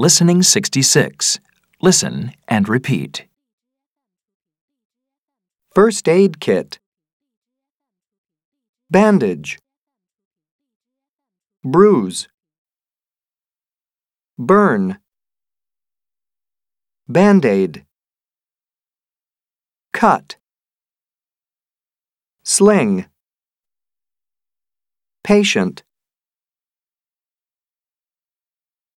Listening 66. Listen and repeat. First aid kit. Bandage. Bruise. Burn. Band-aid. Cut. Sling. Patient.